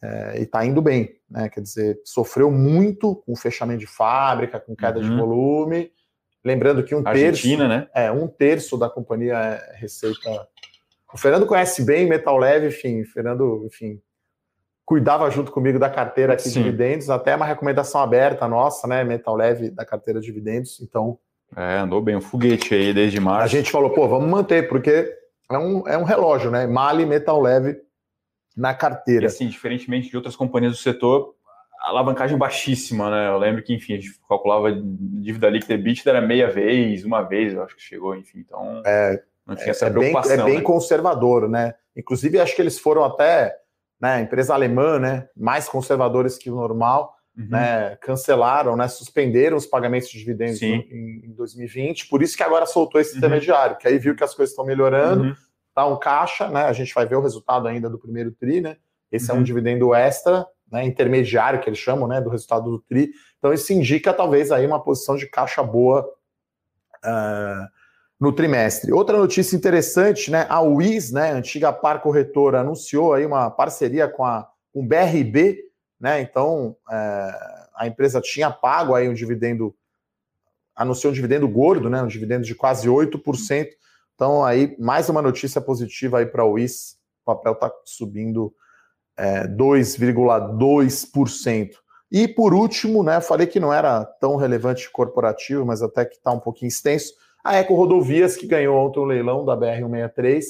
é, e tá indo bem, né? Quer dizer, sofreu muito com fechamento de fábrica, com queda uhum. de volume. Lembrando que um Argentina, terço, né? É, um terço da companhia é receita. O Fernando conhece bem metal leve, enfim, Fernando, enfim, cuidava junto comigo da carteira aqui de dividendos, até uma recomendação aberta nossa, né? Metal leve da carteira de dividendos. Então. É, andou bem, um foguete aí desde março. A gente falou, pô, vamos manter, porque é um, é um relógio, né? Mali metal leve na carteira. E assim, diferentemente de outras companhias do setor, alavancagem baixíssima, né? Eu lembro que, enfim, a gente calculava dívida líquida EBITDA era meia vez, uma vez, eu acho que chegou, enfim, então é, não tinha é, essa preocupação. É bem, é bem né? conservador, né? Inclusive, acho que eles foram até né, empresa alemã, né, mais conservadores que o normal, uhum. né, cancelaram, né, suspenderam os pagamentos de dividendos em, em, 2020, por isso que agora soltou esse uhum. intermediário, que aí viu que as coisas estão melhorando, uhum. tá um caixa, né, a gente vai ver o resultado ainda do primeiro TRI, né, esse é um uhum. dividendo extra, né, intermediário que eles chamam, né, do resultado do TRI, então isso indica talvez aí uma posição de caixa boa uh, no trimestre. Outra notícia interessante, né? A Wiz, né, antiga par corretora, anunciou aí uma parceria com a com BRB, né? Então é, a empresa tinha pago aí um dividendo, anunciou um dividendo gordo, né? Um dividendo de quase 8%. Então aí mais uma notícia positiva aí para a Wiz. O papel está subindo é, 2,2%. E por último, né? Falei que não era tão relevante corporativo, mas até que está um pouquinho extenso a Eco Rodovias, que ganhou ontem o leilão da BR-163,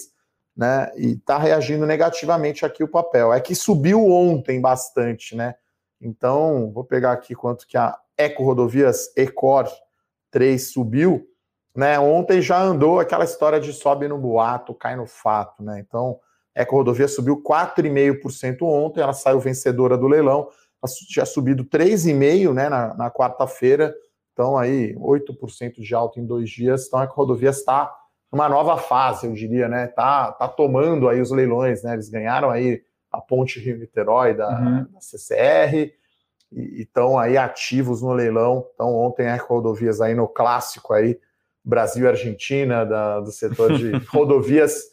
né? E está reagindo negativamente aqui o papel. É que subiu ontem bastante, né? Então, vou pegar aqui quanto que a Eco Rodovias Ecor 3 subiu. Né? Ontem já andou aquela história de sobe no boato, cai no fato, né? Então, Eco Rodovia subiu 4,5% ontem, ela saiu vencedora do leilão, tinha subido 3,5% né, na, na quarta-feira, então, aí, 8% de alta em dois dias. Então, a Rodovias está numa nova fase, eu diria, né? Tá, tá tomando aí os leilões, né? Eles ganharam aí a ponte Rio-Niterói da, uhum. da, CCR e estão aí ativos no leilão. Então, ontem a Rodovias aí no clássico aí, Brasil Argentina, da, do setor de <laughs> rodovias,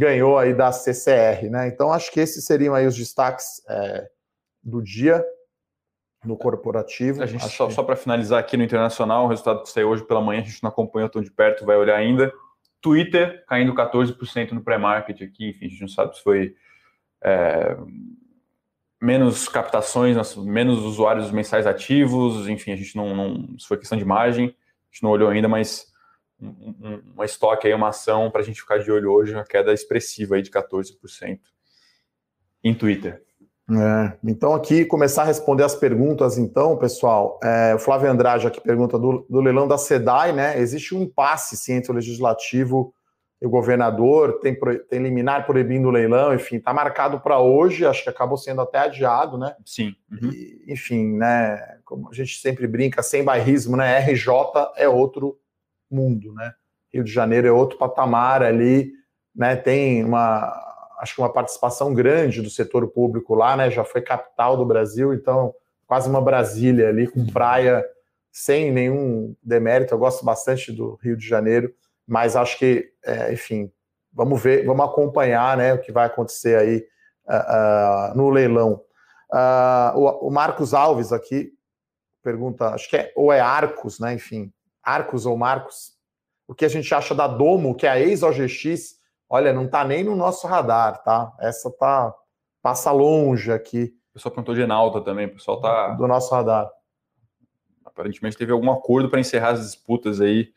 ganhou aí da CCR, né? Então, acho que esses seriam aí os destaques é, do dia no corporativo. A gente só, que... só para finalizar aqui no internacional, o resultado que saiu hoje pela manhã, a gente não acompanhou tão de perto, vai olhar ainda. Twitter caindo 14% no pré-market aqui, enfim, a gente não sabe se foi é, menos captações, menos usuários mensais ativos, enfim, a gente não, não se foi questão de margem, a gente não olhou ainda, mas um, uma estoque aí, uma ação para a gente ficar de olho hoje, uma queda expressiva aí de 14% em Twitter. É, então, aqui, começar a responder as perguntas, então, pessoal. É, o Flávio Andrade aqui pergunta do, do leilão da SEDAI, né? Existe um impasse sim, entre o legislativo o governador, tem, tem liminar proibindo o leilão, enfim, está marcado para hoje, acho que acabou sendo até adiado, né? Sim. Uhum. E, enfim, né? Como a gente sempre brinca, sem bairrismo, né? RJ é outro mundo, né? Rio de Janeiro é outro patamar ali, né? Tem uma, acho que uma participação grande do setor público lá, né? Já foi capital do Brasil, então quase uma Brasília ali com praia sem nenhum demérito. Eu gosto bastante do Rio de Janeiro mas acho que, é, enfim, vamos ver, vamos acompanhar né, o que vai acontecer aí uh, uh, no leilão. Uh, o, o, Marcos Alves aqui pergunta, acho que é, ou é Arcos, né? Enfim, Arcos ou Marcos, o que a gente acha da Domo, que é a ex-OGX, olha, não está nem no nosso radar, tá? Essa tá passa longe aqui. O pessoal perguntou de Enalta também, o pessoal tá do nosso radar. Aparentemente teve algum acordo para encerrar as disputas aí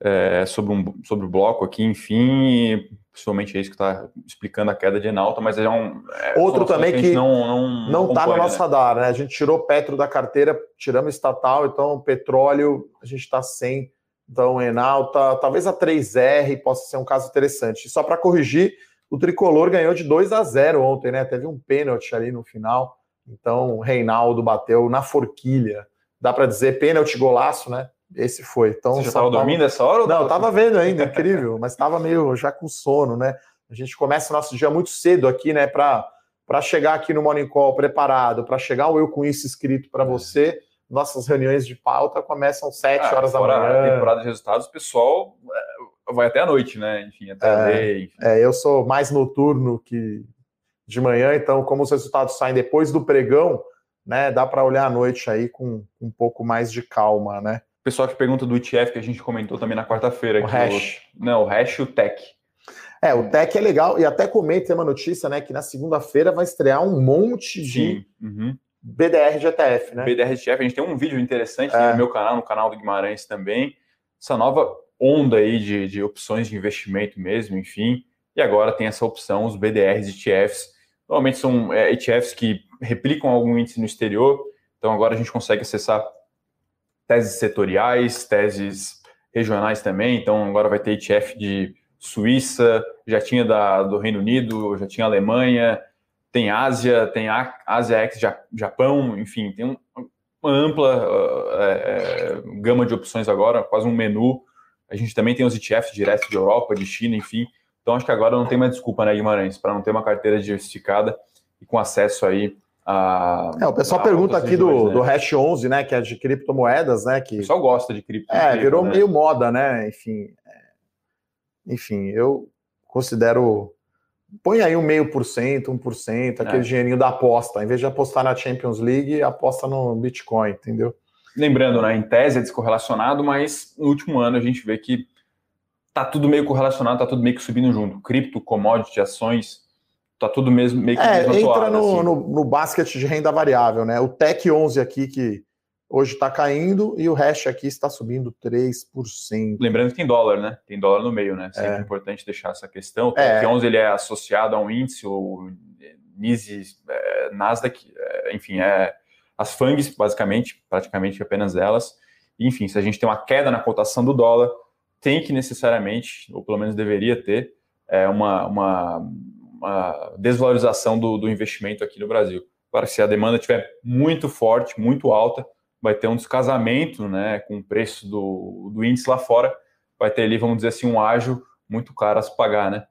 é, sobre, um, sobre o bloco aqui, enfim, principalmente é isso que está explicando a queda de Enalta, mas é um. É, Outro também que, que, não não está no nosso né? radar, né? A gente tirou Petro da carteira, tiramos estatal, então petróleo a gente está sem. Então, Enalta, talvez a 3R possa ser um caso interessante. Só para corrigir, o tricolor ganhou de 2 a 0 ontem, né? Teve um pênalti ali no final. Então, o Reinaldo bateu na forquilha. Dá para dizer pênalti golaço, né? Esse foi. Então, Você já estava dormindo essa hora? Não, eu estava vendo ainda, incrível, mas estava meio já com sono, né? A gente começa o nosso dia muito cedo aqui, né? Para chegar aqui no Morning Call preparado, para chegar o Eu Com Isso escrito para você. Nossas reuniões de pauta começam sete ah, horas da manhã. A temporada de resultados, o pessoal é, vai até a noite, né? Enfim, até é, ler, enfim. é, eu sou mais noturno que de manhã, então, como os resultados saem depois do pregão, né? Dá para olhar à noite aí com um pouco mais de calma, né? Pessoal que pergunta do ETF que a gente comentou também na quarta-feira. O hash. O... Não, o hash e o tech. É, o tech é legal. E até comentei uma notícia, né? Que na segunda-feira vai estrear um monte de uhum. BDR de ETF, né? BDR de ETF. A gente tem um vídeo interessante é. no meu canal, no canal do Guimarães também. Essa nova onda aí de, de opções de investimento mesmo, enfim. E agora tem essa opção, os BDRs de ETFs. Normalmente são é, ETFs que replicam algum índice no exterior. Então agora a gente consegue acessar teses setoriais, teses regionais também. Então, agora vai ter ETF de Suíça, já tinha da, do Reino Unido, já tinha Alemanha, tem Ásia, tem Ásia X Japão, enfim, tem uma ampla uh, é, gama de opções agora, quase um menu. A gente também tem os ETFs direto de Europa, de China, enfim. Então, acho que agora não tem mais desculpa, né, Guimarães, para não ter uma carteira diversificada e com acesso aí a, é, o pessoal pergunta aqui do, né? do Hash 11, né, que é de criptomoedas, né, que... O pessoal gosta de cripto. É, virou né? meio moda, né, enfim. É, enfim, eu considero... Põe aí um meio por cento, um por cento, aquele é. dinheirinho da aposta. Em vez de apostar na Champions League, aposta no Bitcoin, entendeu? Lembrando, né, em tese é descorrelacionado, mas no último ano a gente vê que tá tudo meio correlacionado, tá tudo meio que subindo junto. Cripto, commodity, ações, tá tudo mesmo meio que é, entra no, assim. no, no basket de renda variável, né? O Tech 11 aqui que hoje está caindo e o hash aqui está subindo 3%. Lembrando que tem dólar, né? Tem dólar no meio, né? Sempre é, é importante deixar essa questão. O Tech é. 11 ele é associado a um índice, o é, Nasdaq, é, enfim, é as FANGs, basicamente, praticamente apenas elas. Enfim, se a gente tem uma queda na cotação do dólar, tem que necessariamente, ou pelo menos deveria ter, é, uma, uma uma desvalorização do, do investimento aqui no Brasil. Agora, se a demanda estiver muito forte, muito alta, vai ter um descasamento né, com o preço do, do índice lá fora, vai ter ali, vamos dizer assim, um ágio muito caro a se pagar, né?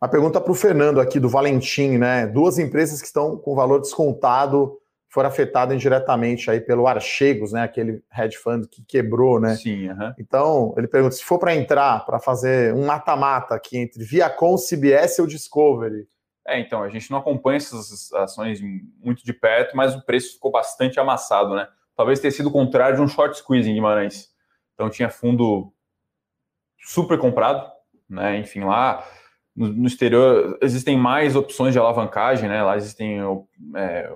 Uma pergunta para o Fernando aqui, do Valentim, né? Duas empresas que estão com valor descontado foram afetadas indiretamente aí pelo Archegos, né? Aquele hedge fund que quebrou, né? Sim. Então, ele pergunta se for para entrar, para fazer um mata-mata aqui entre Viacom, CBS ou Discovery. É, então, a gente não acompanha essas ações muito de perto, mas o preço ficou bastante amassado, né? Talvez tenha sido o contrário de um short squeeze em Guimarães. Então, tinha fundo super comprado, né? Enfim, lá no, no exterior existem mais opções de alavancagem, né? Lá existem é,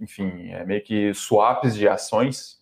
enfim, é meio que swaps de ações.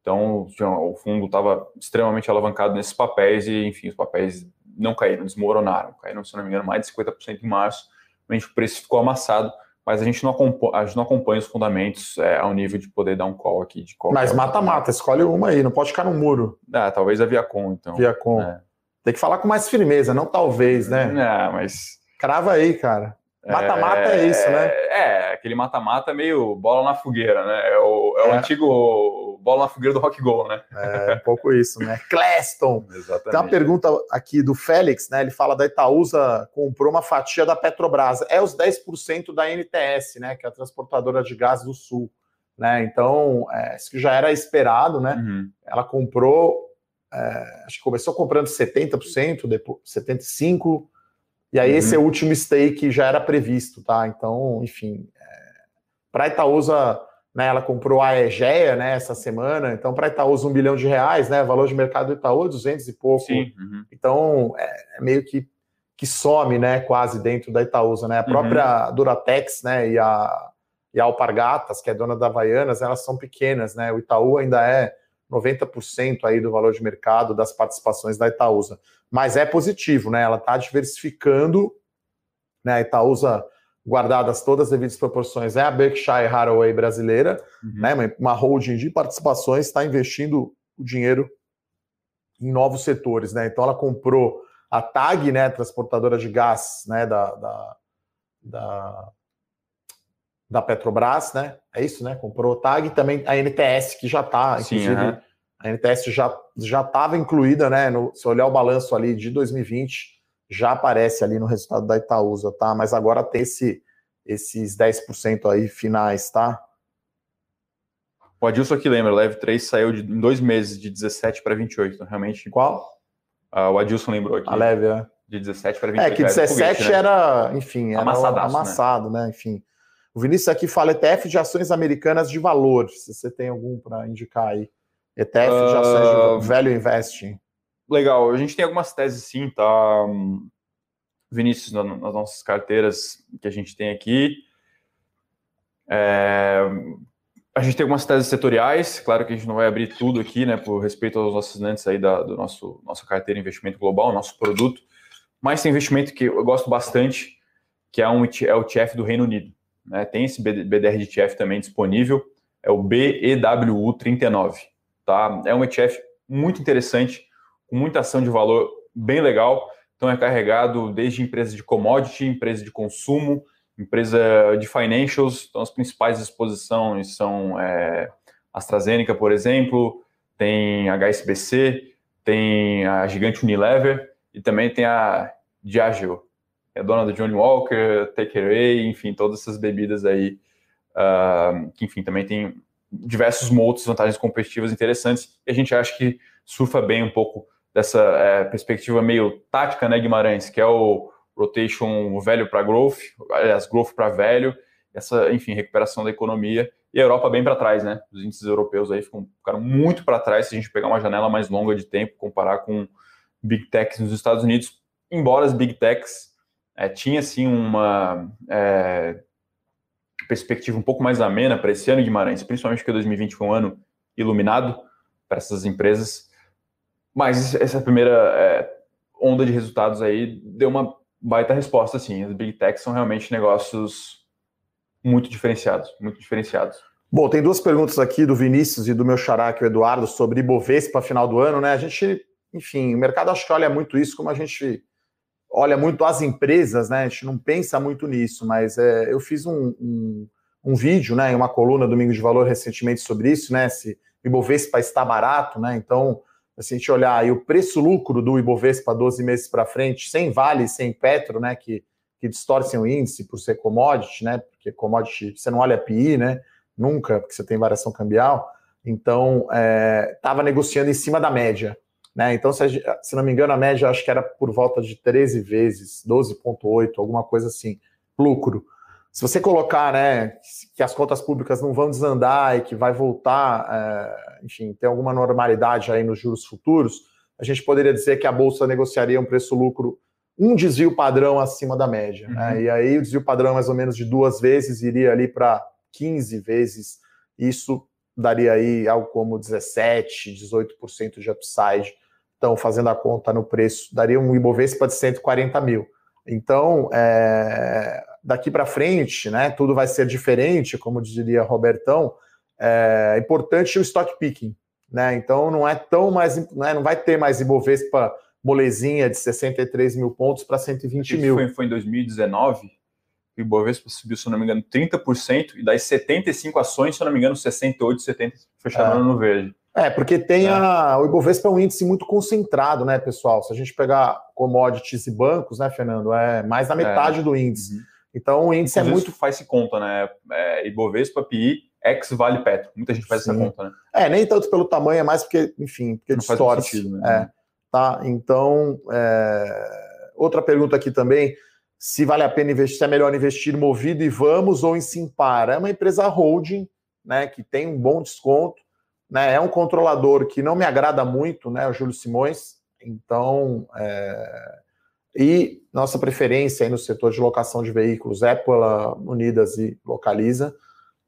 Então, o fundo estava extremamente alavancado nesses papéis e, enfim, os papéis não caíram, desmoronaram. Caíram, se não me engano, mais de 50% em março. Realmente o preço ficou amassado, mas a gente não acompanha, a gente não acompanha os fundamentos é, ao nível de poder dar um call aqui. De mas mata-mata, escolhe uma aí, não pode ficar no muro. Ah, talvez a Viacom, então. Viacom. É. Tem que falar com mais firmeza, não talvez, né? Não, mas. Crava aí, cara. Mata-mata é, é, isso, né? É, aquele mata-mata meio bola na fogueira, né? É o, é o é. antigo bola na fogueira do rock goal, né? É, um pouco isso, né? <laughs> Cleston. Exatamente. Tem uma pergunta aqui do Félix, né? Ele fala da Itaúsa comprou uma fatia da Petrobras. É os 10% da NTS, né? Que é a transportadora de gás do Sul. Né? Então, é, isso que já era esperado, né? Uhum. Ela comprou, é, acho que começou comprando 70%, depois 75%, e aí uhum. esse é o último stake já era previsto, tá? Então, enfim, é, para a Itaúsa, né, ela comprou a Egea, né, essa semana, então para a Itaúsa um bilhão de reais, né, valor de mercado do Itaú 200 e pouco, uhum. então é, é, meio que, que some, né, quase dentro da Itaúsa, né, a própria uhum. Duratex, né, e a, e a Alpargatas, que é dona da Havaianas, elas são pequenas, né, o Itaú ainda é 90% aí do valor de mercado das participações da Itaúsa. Mas é positivo, né? Ela está diversificando, né? A Itaúsa, guardadas todas as devidas proporções, é a Berkshire Hathaway brasileira, uhum. né? Uma holding de participações está investindo o dinheiro em novos setores, né? Então ela comprou a TAG, né? Transportadora de gás, né? Da, da, da, da Petrobras, né? É isso, né? Comprou a TAG e também a NTS, que já está, inclusive. Sim, a NTS já já estava incluída, né? No, se olhar o balanço ali de 2020, já aparece ali no resultado da Itaúsa, tá? Mas agora tem esse, esses 10% aí finais, tá? O Adilson aqui lembra, Leve 3 saiu de, em dois meses de 17 para 28, então realmente. Qual? Uh, o Adilson lembrou aqui. A Leve, é. De 17 para 28. É, que 17 foguete, né? era, enfim, era amassado, né? né? Enfim. O Vinícius aqui fala ETF de ações americanas de valor. Se você tem algum para indicar aí. ETF uh, de ações de ah, velho investing. Legal, a gente tem algumas teses sim, tá? Vinícius, nas nossas carteiras que a gente tem aqui. É, a gente tem algumas teses setoriais, claro que a gente não vai abrir tudo aqui, né, por respeito aos assinantes aí da do nosso nossa carteira de investimento global, nosso produto, mas tem investimento que eu gosto bastante, que é um é o ETF do Reino Unido, né? Tem esse BDR de ETF também disponível, é o BEWU 39 tá? É um ETF muito interessante, com muita ação de valor bem legal. Então é carregado desde empresas de commodity, empresa de consumo, empresa de financials. Então as principais exposições são é, AstraZeneca, por exemplo, tem HSBC, tem a gigante Unilever e também tem a Diageo, é dona do Johnny Walker, Take Away, enfim, todas essas bebidas aí, uh, que enfim, também tem diversos modos, vantagens competitivas interessantes, e a gente acha que surfa bem um pouco dessa é, perspectiva meio tática, né, Guimarães, que é o rotation velho para growth, aliás, growth para velho, essa, enfim, recuperação da economia, e a Europa bem para trás, né? Os índices europeus aí ficam, ficaram muito para trás se a gente pegar uma janela mais longa de tempo, comparar com big techs nos Estados Unidos, embora as big techs é, tinha sim uma é, perspectiva um pouco mais amena para esse ano, Guimarães, principalmente porque 2020 foi um ano iluminado para essas empresas. Mas essa primeira é, onda de resultados aí deu uma baita resposta, sim. As big techs são realmente negócios muito diferenciados, muito diferenciados. Bom, tem duas perguntas aqui do Vinícius e do meu xará, que é o Eduardo, sobre Ibovespa final do ano, né? A gente, enfim, o mercado acho que olha muito isso, como a gente olha muito as empresas, né? A gente não pensa muito nisso, mas é, eu fiz um, um, um, vídeo, né, em uma coluna Domingo de Valor recentemente sobre isso, né? Se o Ibovespa está barato, né? Então, se a gente olhar aí o preço-lucro do Ibovespa 12 meses para frente, sem Vale, sem Petro, né? Que, que distorcem o índice por ser commodity, né? Porque commodity, você não olha PI, né? Nunca, porque você tem variação cambial. Então, estava é, negociando em cima da média. Né? Então, se, se, não me engano, a média acho que era por volta de 13 vezes, 12,8, alguma coisa assim, lucro. Se você colocar né, que as contas públicas não vão desandar e que vai voltar, é, enfim, ter alguma normalidade aí nos juros futuros, a gente poderia dizer que a Bolsa negociaria um preço-lucro, um desvio padrão acima da média. Né? Uhum. Né? E aí o desvio padrão mais ou menos de duas vezes iria ali para 15 vezes. Isso daria aí algo como 17, 18% de upside então, fazendo a conta no preço, daria um Ibovespa de 140 mil. Então, é, daqui para frente, né, tudo vai ser diferente, como diria Robertão. É importante o stock picking, né? Então, não é tão mais, né, não vai ter mais Ibovespa molezinha de 63 mil pontos para 120 mil. Foi, foi em 2019, o Ibovespa subiu, se não me engano, 30%, e das 75 ações, se não me engano, 68, 70 fecharam é. no verde. É, porque tem é. a. O Ibovespa é um índice muito concentrado, né, pessoal? Se a gente pegar commodities e bancos, né, Fernando, é mais da é. metade é. do índice. Uhum. Então o índice é muito. faz-se conta, né? É, Ibovespa, PI, ex Vale Petro. Muita gente faz Sim. essa conta, né? É, nem tanto pelo tamanho, é mais porque, enfim, porque Não distorce. Sentido, né? É, tá? Então, é... outra pergunta aqui também se vale a pena investir, se é melhor investir Movido e Vamos ou em Simpar. É uma empresa holding, né, que tem um bom desconto, né, é um controlador que não me agrada muito, né, o Júlio Simões, então, é... e nossa preferência no setor de locação de veículos é pela Unidas e Localiza,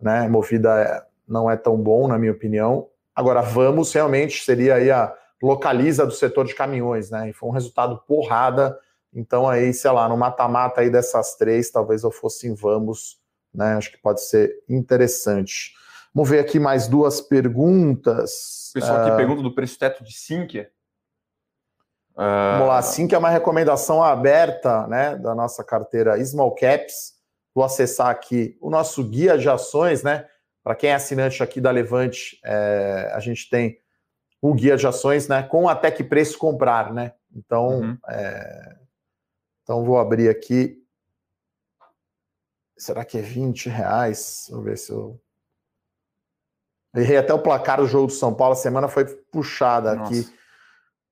né, Movida é, não é tão bom, na minha opinião. Agora, Vamos realmente seria aí a Localiza do setor de caminhões, né, e foi um resultado porrada, então, aí, sei lá, no mata-mata aí dessas três, talvez eu fosse em vamos, né? Acho que pode ser interessante. Vamos ver aqui mais duas perguntas. O pessoal aqui uh... pergunta do preço teto de Sinqia. Uh... Vamos lá, Sinqia é uma recomendação aberta, né, da nossa carteira Small Caps. Vou acessar aqui o nosso guia de ações, né? Para quem é assinante aqui da Levante, é, a gente tem o guia de ações, né? Com até que preço comprar, né? Então, uhum. é, então vou abrir aqui. Será que é 20 reais? Vamos ver se eu. Errei até o placar do jogo do São Paulo. A semana foi puxada Nossa. aqui.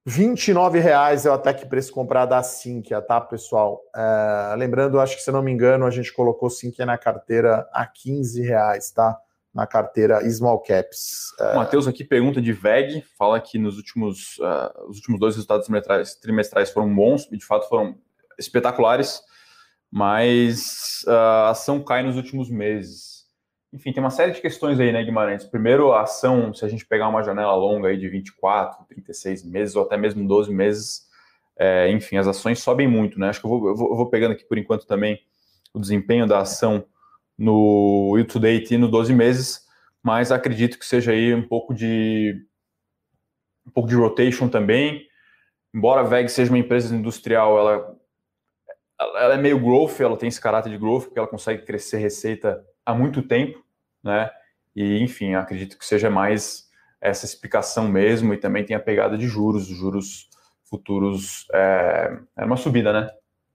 29 reais é o até que preço comprar da Sinqia, tá, pessoal? É, lembrando, acho que se não me engano, a gente colocou Sinqia na carteira a 15 reais, tá? Na carteira Small Caps. É... O Matheus aqui pergunta de VEG, fala que nos últimos, uh, os últimos dois resultados trimestrais, trimestrais foram bons, e de fato foram espetaculares, mas ah, a ação cai nos últimos meses. Enfim, tem uma série de questões aí, né, Guimarães? Primeiro, a ação, se a gente pegar uma janela longa aí de 24, 36 meses ou até mesmo 12 meses, é, enfim, as ações sobem muito, né? Acho que eu vou, eu vou, eu vou pegando aqui por enquanto também o desempenho da ação no year to date e no 12 meses, mas acredito que seja aí um pouco de um pouco de rotation também. Embora a VEG seja uma empresa industrial, ela ela é meio growth, ela tem esse caráter de growth, porque ela consegue crescer receita há muito tempo, né? E, enfim, acredito que seja mais essa explicação mesmo, e também tem a pegada de juros, juros futuros, é, é uma subida, né?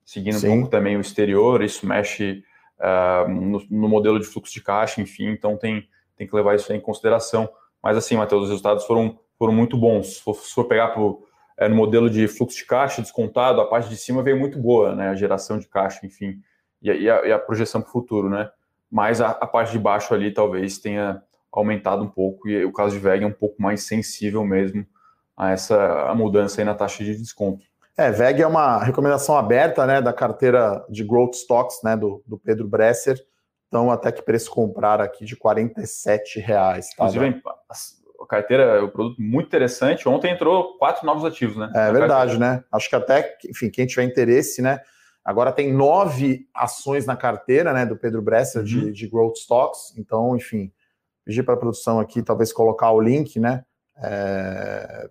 Seguindo Sim. um pouco também o exterior, isso mexe uh, no, no, modelo de fluxo de caixa, enfim, então tem, tem que levar isso em consideração. Mas assim, Matheus, os resultados foram, foram muito bons. Se for, se for pegar por é, no modelo de fluxo de caixa descontado, a parte de cima veio muito boa, né? A geração de caixa, enfim, e, e, a, e a, projeção para o futuro, né? Mas a, a, parte de baixo ali talvez tenha aumentado um pouco, e o caso de VEG é um pouco mais sensível mesmo a essa a mudança aí na taxa de desconto. É, VEG é uma recomendação aberta, né, da carteira de Growth Stocks, né, do, do Pedro Bresser. Então, até que preço comprar aqui de R$ reais. Tá, Inclusive, a carteira é um produto muito interessante. Ontem entrou quatro novos ativos, né? É verdade, né? Acho que até, enfim, quem tiver interesse, né? Agora tem nove ações na carteira, né, do Pedro Bresser uhum. de, de Growth Stocks. Então, enfim, pedir para a produção aqui, talvez colocar o link, né? É...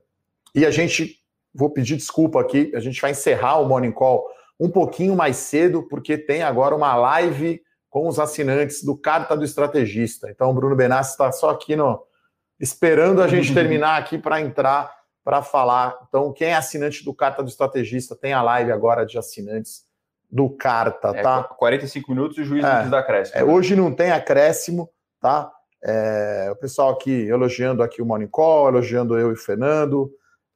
E a gente, vou pedir desculpa aqui, a gente vai encerrar o Morning Call um pouquinho mais cedo, porque tem agora uma live com os assinantes do Carta do Estrategista. Então, o Bruno Benassi está só aqui no, esperando a gente <laughs> terminar aqui para entrar para falar. Então, quem é assinante do Carta do Estrategista, tem a live agora de assinantes do Carta, é, tá? 45 minutos e o juiz é, não quis dar acréscimo. É, hoje não tem acréscimo, tá? É, o pessoal aqui elogiando aqui o Monicol, elogiando eu e o Fernando.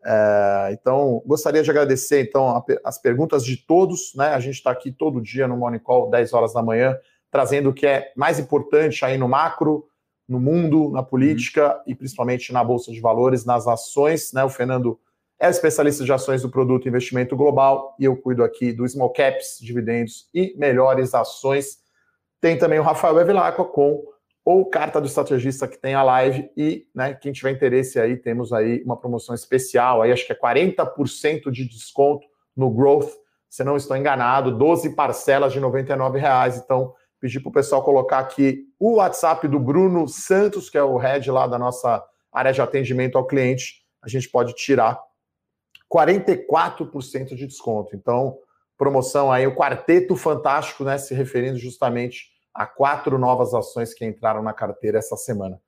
É, então, gostaria de agradecer então a, as perguntas de todos, né? A gente está aqui todo dia no Monicol, 10 horas da manhã, trazendo o que é mais importante aí no macro, no mundo, na política uhum. e principalmente na Bolsa de Valores, nas ações. Né? O Fernando é especialista de ações do produto investimento global e eu cuido aqui do small caps, dividendos e melhores ações. Tem também o Rafael Evilacqua com ou carta do estrategista que tem a live e, né, quem tiver interesse aí, temos aí uma promoção especial, aí acho que é 40% de desconto no Growth, se não estou enganado, 12 parcelas de R$ reais, então pedir para o pessoal colocar aqui o WhatsApp do Bruno Santos, que é o head lá da nossa área de atendimento ao cliente. A gente pode tirar 44% de desconto. Então, promoção aí, o Quarteto Fantástico, né? Se referindo justamente a quatro novas ações que entraram na carteira essa semana.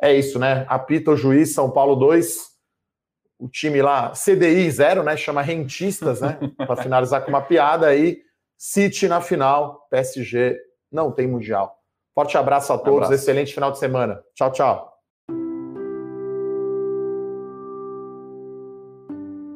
É isso, né? Apita o juiz, São Paulo 2, o time lá, CDI 0, né? Chama Rentistas, né? <laughs> Para finalizar com uma piada aí. City na final, PSG não tem Mundial. Forte abraço a todos, abraço. excelente final de semana. Tchau, tchau.